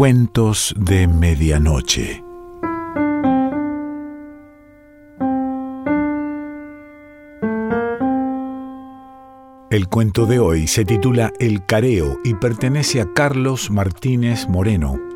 Cuentos de Medianoche. El cuento de hoy se titula El Careo y pertenece a Carlos Martínez Moreno.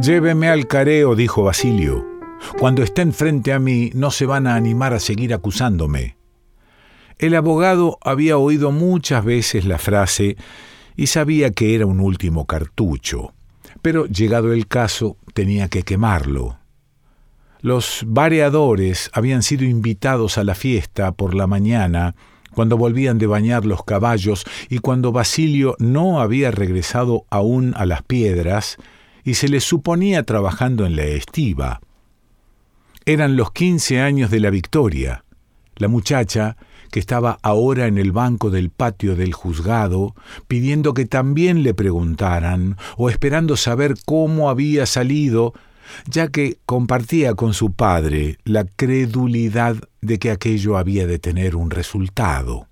Lléveme al careo, dijo Basilio. Cuando estén frente a mí no se van a animar a seguir acusándome. El abogado había oído muchas veces la frase y sabía que era un último cartucho, pero llegado el caso tenía que quemarlo. Los variadores habían sido invitados a la fiesta por la mañana, cuando volvían de bañar los caballos y cuando Basilio no había regresado aún a las piedras, y se le suponía trabajando en la estiva. Eran los quince años de la victoria. La muchacha, que estaba ahora en el banco del patio del juzgado, pidiendo que también le preguntaran, o esperando saber cómo había salido, ya que compartía con su padre la credulidad de que aquello había de tener un resultado.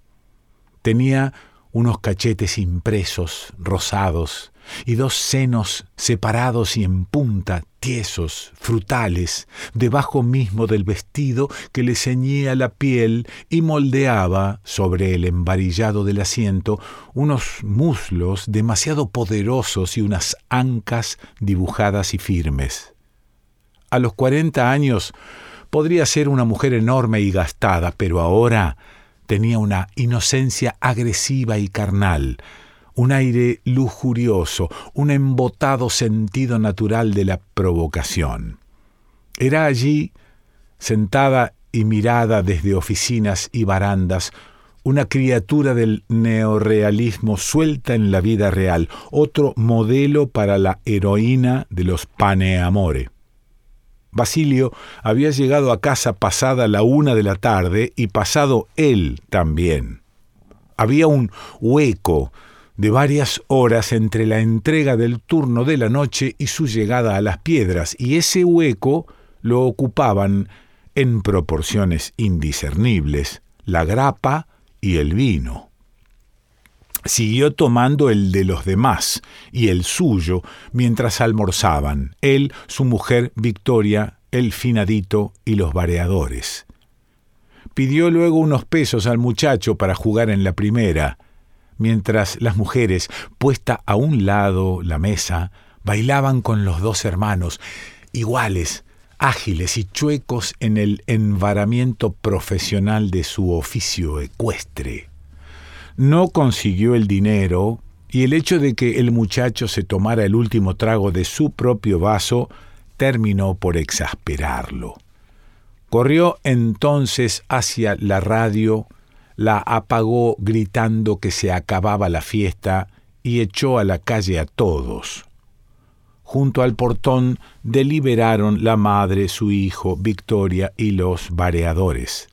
Tenía unos cachetes impresos, rosados, y dos senos separados y en punta, tiesos, frutales, debajo mismo del vestido que le ceñía la piel y moldeaba sobre el embarillado del asiento unos muslos demasiado poderosos y unas ancas dibujadas y firmes. A los cuarenta años podría ser una mujer enorme y gastada, pero ahora tenía una inocencia agresiva y carnal, un aire lujurioso, un embotado sentido natural de la provocación. Era allí, sentada y mirada desde oficinas y barandas, una criatura del neorealismo suelta en la vida real, otro modelo para la heroína de los paneamore. Basilio había llegado a casa pasada la una de la tarde y pasado él también. Había un hueco de varias horas entre la entrega del turno de la noche y su llegada a las piedras, y ese hueco lo ocupaban, en proporciones indiscernibles, la grapa y el vino. Siguió tomando el de los demás y el suyo mientras almorzaban, él, su mujer Victoria, el finadito y los vareadores. Pidió luego unos pesos al muchacho para jugar en la primera, mientras las mujeres, puesta a un lado la mesa, bailaban con los dos hermanos, iguales, ágiles y chuecos en el envaramiento profesional de su oficio ecuestre no consiguió el dinero y el hecho de que el muchacho se tomara el último trago de su propio vaso terminó por exasperarlo. Corrió entonces hacia la radio, la apagó gritando que se acababa la fiesta y echó a la calle a todos. Junto al portón deliberaron la madre, su hijo, Victoria y los vareadores.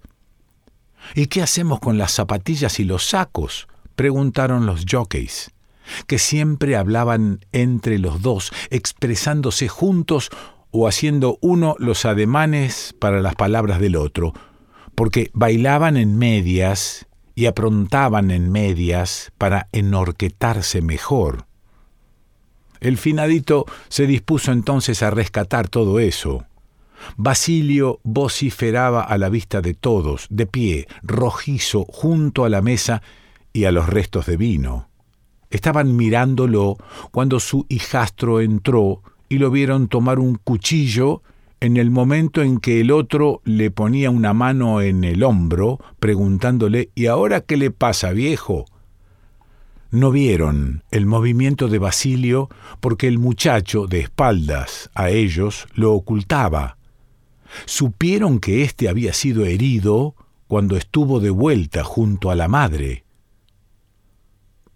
¿Y qué hacemos con las zapatillas y los sacos? preguntaron los jockeys, que siempre hablaban entre los dos, expresándose juntos o haciendo uno los ademanes para las palabras del otro, porque bailaban en medias y aprontaban en medias para enorquetarse mejor. El finadito se dispuso entonces a rescatar todo eso. Basilio vociferaba a la vista de todos, de pie, rojizo, junto a la mesa y a los restos de vino. Estaban mirándolo cuando su hijastro entró y lo vieron tomar un cuchillo en el momento en que el otro le ponía una mano en el hombro, preguntándole ¿Y ahora qué le pasa, viejo? No vieron el movimiento de Basilio porque el muchacho, de espaldas a ellos, lo ocultaba supieron que éste había sido herido cuando estuvo de vuelta junto a la madre.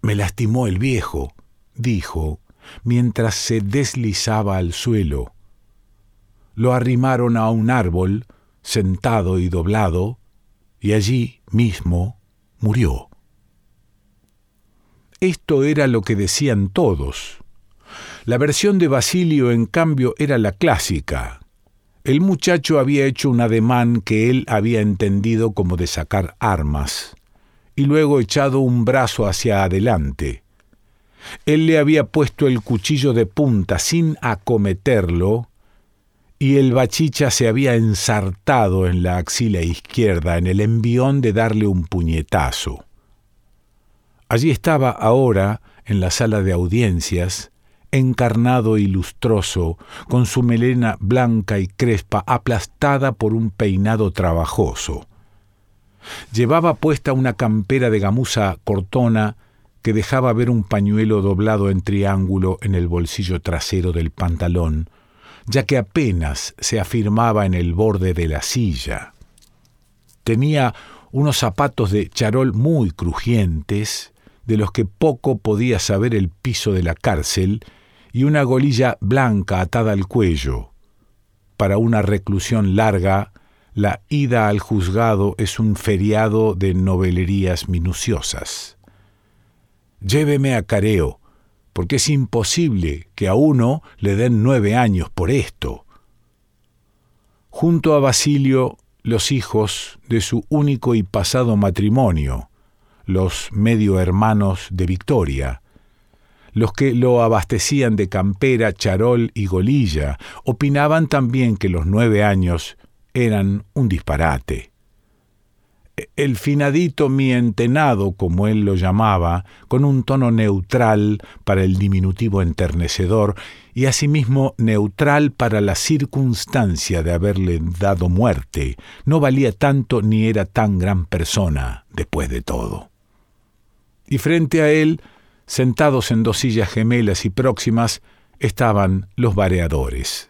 Me lastimó el viejo, dijo, mientras se deslizaba al suelo. Lo arrimaron a un árbol, sentado y doblado, y allí mismo murió. esto era lo que decían todos. La versión de Basilio, en cambio, era la clásica. El muchacho había hecho un ademán que él había entendido como de sacar armas, y luego echado un brazo hacia adelante. Él le había puesto el cuchillo de punta sin acometerlo, y el bachicha se había ensartado en la axila izquierda en el envión de darle un puñetazo. Allí estaba ahora, en la sala de audiencias, encarnado y lustroso, con su melena blanca y crespa aplastada por un peinado trabajoso. Llevaba puesta una campera de gamuza cortona que dejaba ver un pañuelo doblado en triángulo en el bolsillo trasero del pantalón, ya que apenas se afirmaba en el borde de la silla. Tenía unos zapatos de charol muy crujientes, de los que poco podía saber el piso de la cárcel, y una golilla blanca atada al cuello. Para una reclusión larga, la ida al juzgado es un feriado de novelerías minuciosas. Lléveme a Careo, porque es imposible que a uno le den nueve años por esto. Junto a Basilio, los hijos de su único y pasado matrimonio, los medio hermanos de Victoria, los que lo abastecían de campera, charol y golilla, opinaban también que los nueve años eran un disparate el finadito mientenado, como él lo llamaba, con un tono neutral para el diminutivo enternecedor y asimismo neutral para la circunstancia de haberle dado muerte, no valía tanto ni era tan gran persona después de todo. Y frente a él, sentados en dos sillas gemelas y próximas, estaban los vareadores.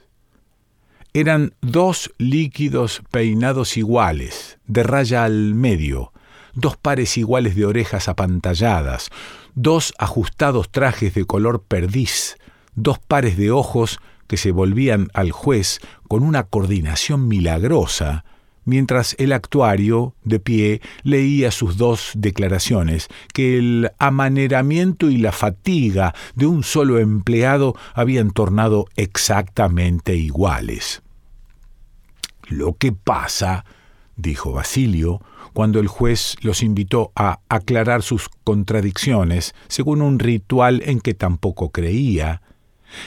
Eran dos líquidos peinados iguales, de raya al medio, dos pares iguales de orejas apantalladas, dos ajustados trajes de color perdiz, dos pares de ojos que se volvían al juez con una coordinación milagrosa, mientras el actuario, de pie, leía sus dos declaraciones, que el amaneramiento y la fatiga de un solo empleado habían tornado exactamente iguales. Lo que pasa, dijo Basilio, cuando el juez los invitó a aclarar sus contradicciones, según un ritual en que tampoco creía,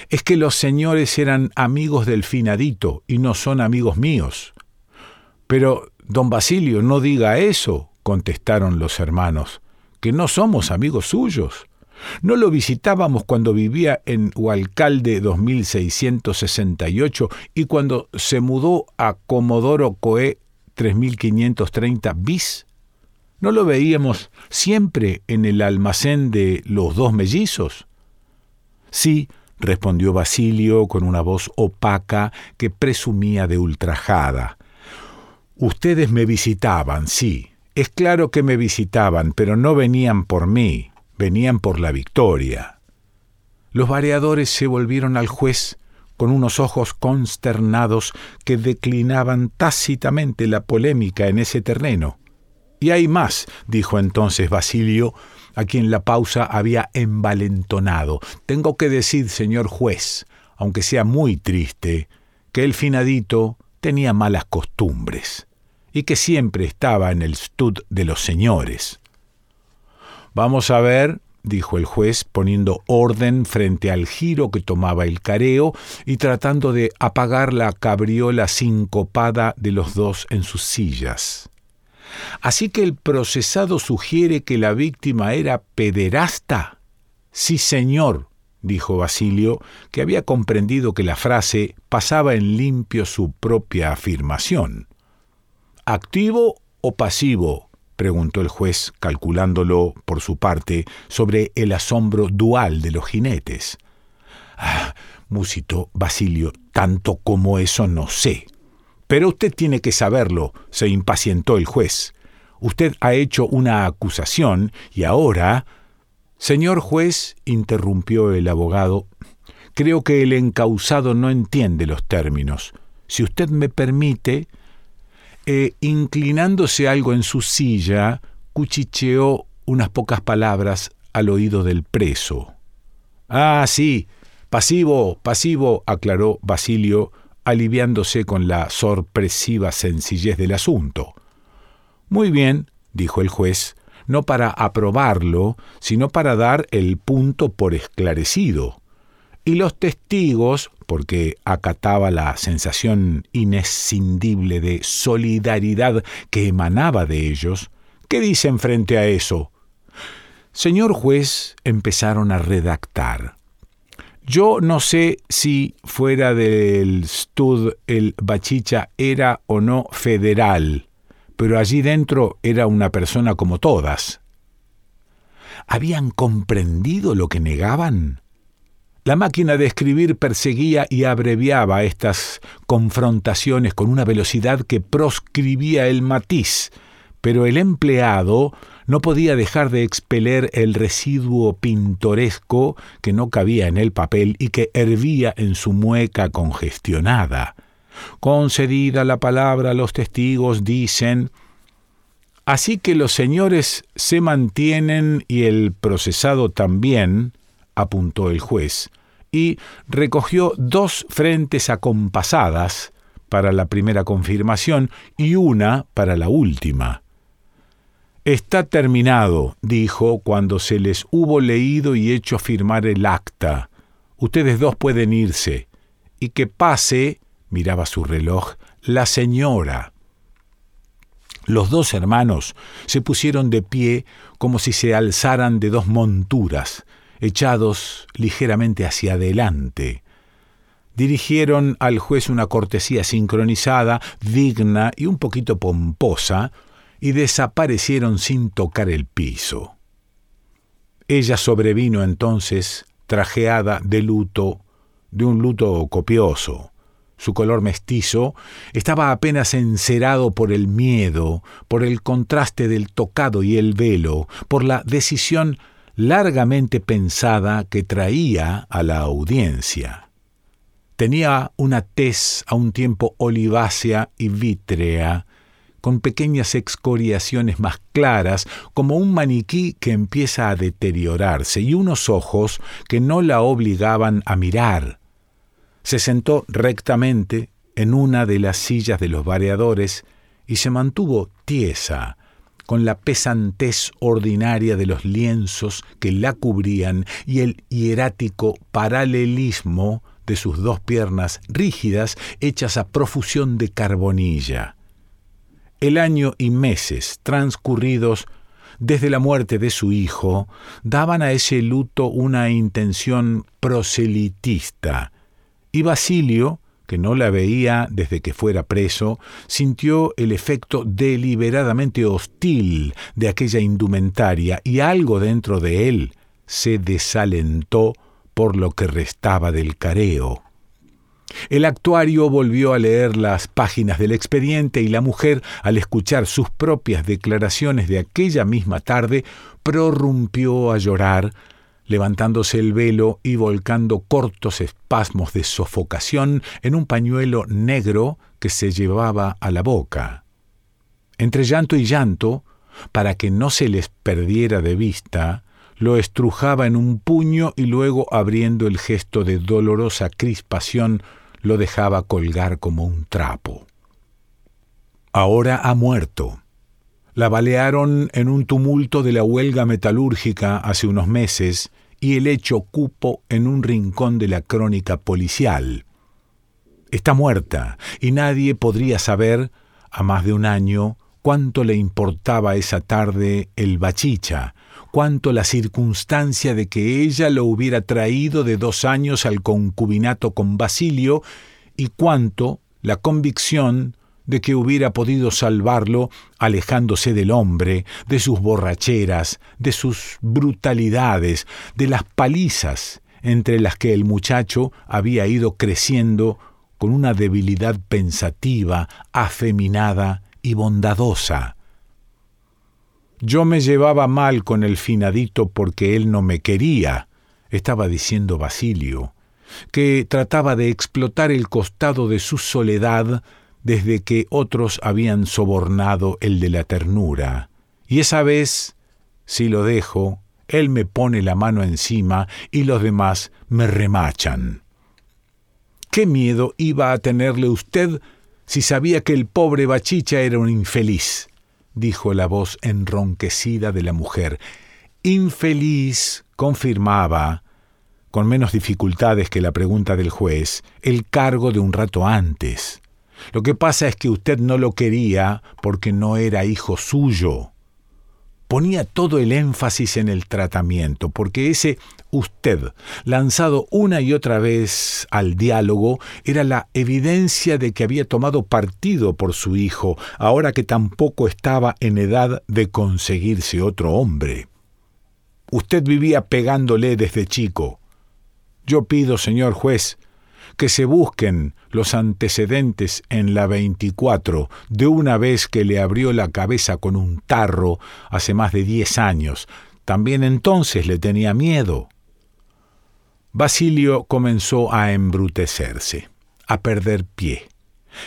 es que los señores eran amigos del finadito y no son amigos míos. Pero, don Basilio, no diga eso, contestaron los hermanos, que no somos amigos suyos. No lo visitábamos cuando vivía en Hualcalde 2668 y cuando se mudó a Comodoro Coe 3530 bis. ¿No lo veíamos siempre en el almacén de los dos mellizos? Sí, respondió Basilio con una voz opaca que presumía de ultrajada. Ustedes me visitaban, sí. Es claro que me visitaban, pero no venían por mí venían por la victoria. Los variadores se volvieron al juez con unos ojos consternados que declinaban tácitamente la polémica en ese terreno. Y hay más, dijo entonces Basilio, a quien la pausa había envalentonado. Tengo que decir, señor juez, aunque sea muy triste, que el finadito tenía malas costumbres y que siempre estaba en el stud de los señores. Vamos a ver, dijo el juez, poniendo orden frente al giro que tomaba el careo y tratando de apagar la cabriola sincopada de los dos en sus sillas. Así que el procesado sugiere que la víctima era pederasta. Sí, señor, dijo Basilio, que había comprendido que la frase pasaba en limpio su propia afirmación. ¿Activo o pasivo? Preguntó el juez, calculándolo por su parte sobre el asombro dual de los jinetes. Ah, musitó Basilio, tanto como eso no sé. Pero usted tiene que saberlo, se impacientó el juez. Usted ha hecho una acusación y ahora... Señor juez, interrumpió el abogado, creo que el encausado no entiende los términos. Si usted me permite, e, inclinándose algo en su silla, cuchicheó unas pocas palabras al oído del preso. Ah, sí, pasivo, pasivo, aclaró Basilio, aliviándose con la sorpresiva sencillez del asunto. Muy bien, dijo el juez, no para aprobarlo, sino para dar el punto por esclarecido. Y los testigos, porque acataba la sensación inescindible de solidaridad que emanaba de ellos, ¿qué dicen frente a eso? Señor juez, empezaron a redactar. Yo no sé si fuera del Stud el Bachicha era o no federal, pero allí dentro era una persona como todas. ¿Habían comprendido lo que negaban? La máquina de escribir perseguía y abreviaba estas confrontaciones con una velocidad que proscribía el matiz, pero el empleado no podía dejar de expeler el residuo pintoresco que no cabía en el papel y que hervía en su mueca congestionada. Concedida la palabra, los testigos dicen Así que los señores se mantienen y el procesado también, apuntó el juez, y recogió dos frentes acompasadas para la primera confirmación y una para la última. Está terminado, dijo cuando se les hubo leído y hecho firmar el acta. Ustedes dos pueden irse. Y que pase, miraba su reloj, la señora. Los dos hermanos se pusieron de pie como si se alzaran de dos monturas, echados ligeramente hacia adelante. Dirigieron al juez una cortesía sincronizada, digna y un poquito pomposa, y desaparecieron sin tocar el piso. Ella sobrevino entonces, trajeada de luto, de un luto copioso. Su color mestizo estaba apenas encerado por el miedo, por el contraste del tocado y el velo, por la decisión largamente pensada que traía a la audiencia. Tenía una tez a un tiempo olivácea y vítrea, con pequeñas excoriaciones más claras, como un maniquí que empieza a deteriorarse, y unos ojos que no la obligaban a mirar, se sentó rectamente en una de las sillas de los variadores y se mantuvo tiesa, con la pesantez ordinaria de los lienzos que la cubrían y el hierático paralelismo de sus dos piernas rígidas hechas a profusión de carbonilla. El año y meses transcurridos desde la muerte de su hijo daban a ese luto una intención proselitista, y Basilio, que no la veía desde que fuera preso, sintió el efecto deliberadamente hostil de aquella indumentaria y algo dentro de él se desalentó por lo que restaba del careo. El actuario volvió a leer las páginas del expediente y la mujer, al escuchar sus propias declaraciones de aquella misma tarde, prorrumpió a llorar, levantándose el velo y volcando cortos espasmos de sofocación en un pañuelo negro que se llevaba a la boca. Entre llanto y llanto, para que no se les perdiera de vista, lo estrujaba en un puño y luego, abriendo el gesto de dolorosa crispación, lo dejaba colgar como un trapo. Ahora ha muerto. La balearon en un tumulto de la huelga metalúrgica hace unos meses y el hecho cupo en un rincón de la crónica policial. Está muerta y nadie podría saber, a más de un año, cuánto le importaba esa tarde el bachicha, cuánto la circunstancia de que ella lo hubiera traído de dos años al concubinato con Basilio y cuánto la convicción de que hubiera podido salvarlo alejándose del hombre, de sus borracheras, de sus brutalidades, de las palizas entre las que el muchacho había ido creciendo con una debilidad pensativa, afeminada y bondadosa. Yo me llevaba mal con el finadito porque él no me quería, estaba diciendo Basilio, que trataba de explotar el costado de su soledad desde que otros habían sobornado el de la ternura, y esa vez, si lo dejo, él me pone la mano encima y los demás me remachan. ¿Qué miedo iba a tenerle usted si sabía que el pobre Bachicha era un infeliz? dijo la voz enronquecida de la mujer. Infeliz, confirmaba, con menos dificultades que la pregunta del juez, el cargo de un rato antes. Lo que pasa es que usted no lo quería porque no era hijo suyo ponía todo el énfasis en el tratamiento, porque ese usted, lanzado una y otra vez al diálogo, era la evidencia de que había tomado partido por su hijo, ahora que tampoco estaba en edad de conseguirse otro hombre. Usted vivía pegándole desde chico. Yo pido, señor juez, que se busquen los antecedentes en la 24 de una vez que le abrió la cabeza con un tarro hace más de diez años. También entonces le tenía miedo. Basilio comenzó a embrutecerse, a perder pie,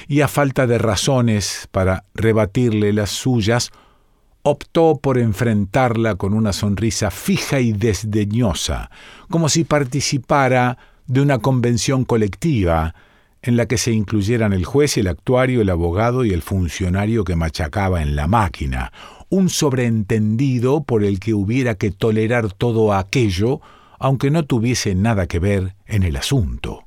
y a falta de razones para rebatirle las suyas, optó por enfrentarla con una sonrisa fija y desdeñosa, como si participara de una convención colectiva en la que se incluyeran el juez, el actuario, el abogado y el funcionario que machacaba en la máquina, un sobreentendido por el que hubiera que tolerar todo aquello, aunque no tuviese nada que ver en el asunto.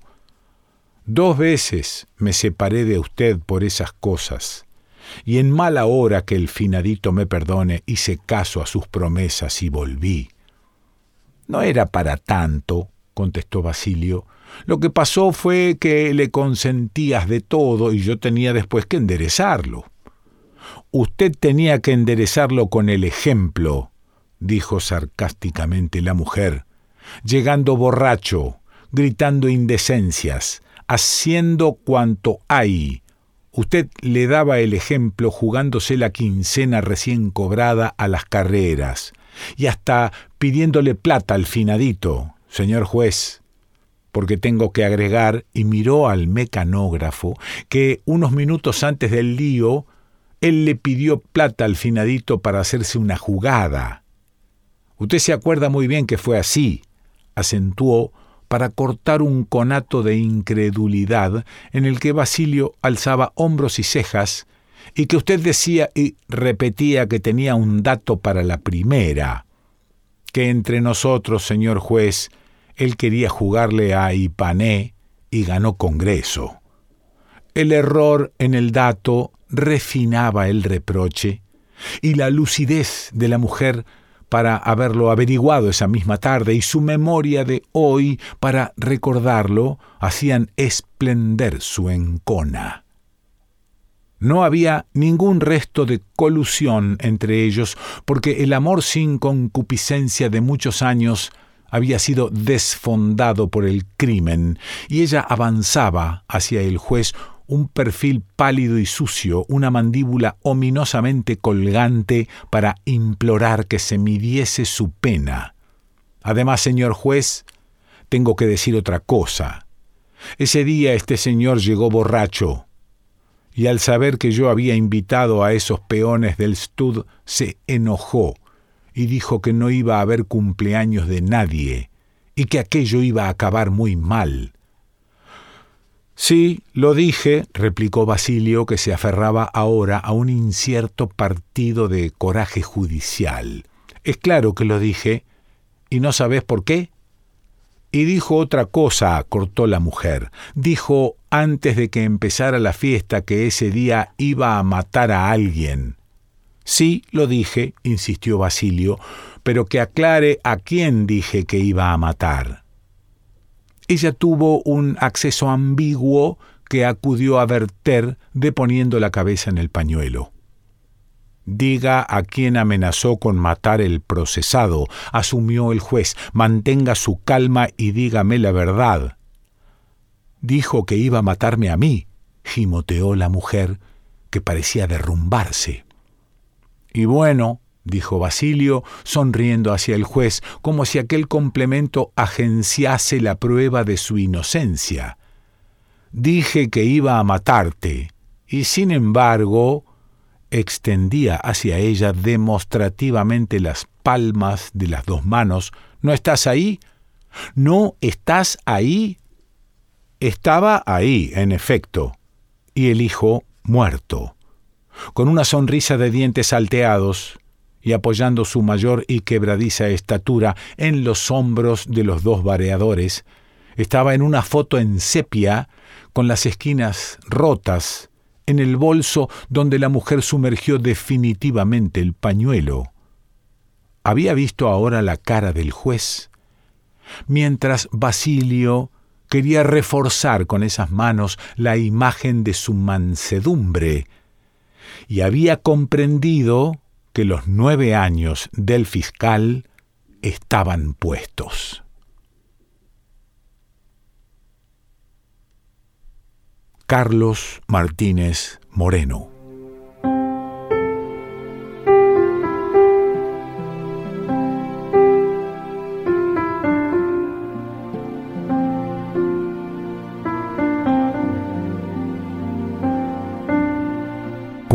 Dos veces me separé de usted por esas cosas, y en mala hora que el finadito me perdone hice caso a sus promesas y volví. No era para tanto, contestó Basilio. Lo que pasó fue que le consentías de todo y yo tenía después que enderezarlo. Usted tenía que enderezarlo con el ejemplo, dijo sarcásticamente la mujer, llegando borracho, gritando indecencias, haciendo cuanto hay. Usted le daba el ejemplo jugándose la quincena recién cobrada a las carreras, y hasta pidiéndole plata al finadito, Señor juez, porque tengo que agregar, y miró al mecanógrafo, que unos minutos antes del lío, él le pidió plata al finadito para hacerse una jugada. Usted se acuerda muy bien que fue así, acentuó para cortar un conato de incredulidad en el que Basilio alzaba hombros y cejas, y que usted decía y repetía que tenía un dato para la primera, que entre nosotros, señor juez, él quería jugarle a Ipané y ganó Congreso. El error en el dato refinaba el reproche y la lucidez de la mujer para haberlo averiguado esa misma tarde y su memoria de hoy para recordarlo hacían esplender su encona. No había ningún resto de colusión entre ellos, porque el amor sin concupiscencia de muchos años había sido desfondado por el crimen, y ella avanzaba hacia el juez un perfil pálido y sucio, una mandíbula ominosamente colgante para implorar que se midiese su pena. Además, señor juez, tengo que decir otra cosa. Ese día este señor llegó borracho, y al saber que yo había invitado a esos peones del stud, se enojó y dijo que no iba a haber cumpleaños de nadie y que aquello iba a acabar muy mal. Sí, lo dije, replicó Basilio, que se aferraba ahora a un incierto partido de coraje judicial. Es claro que lo dije, ¿y no sabes por qué? Y dijo otra cosa, cortó la mujer. Dijo antes de que empezara la fiesta que ese día iba a matar a alguien. Sí, lo dije, insistió Basilio, pero que aclare a quién dije que iba a matar. Ella tuvo un acceso ambiguo que acudió a verter deponiendo la cabeza en el pañuelo. Diga a quién amenazó con matar el procesado, asumió el juez. Mantenga su calma y dígame la verdad. Dijo que iba a matarme a mí, gimoteó la mujer, que parecía derrumbarse. Y bueno, dijo Basilio, sonriendo hacia el juez, como si aquel complemento agenciase la prueba de su inocencia. Dije que iba a matarte, y sin embargo, extendía hacia ella demostrativamente las palmas de las dos manos. ¿No estás ahí? ¿No estás ahí? Estaba ahí, en efecto, y el hijo muerto, con una sonrisa de dientes salteados y apoyando su mayor y quebradiza estatura en los hombros de los dos vareadores, estaba en una foto en sepia con las esquinas rotas en el bolso donde la mujer sumergió definitivamente el pañuelo. Había visto ahora la cara del juez, mientras Basilio quería reforzar con esas manos la imagen de su mansedumbre, y había comprendido que los nueve años del fiscal estaban puestos. Carlos Martínez Moreno.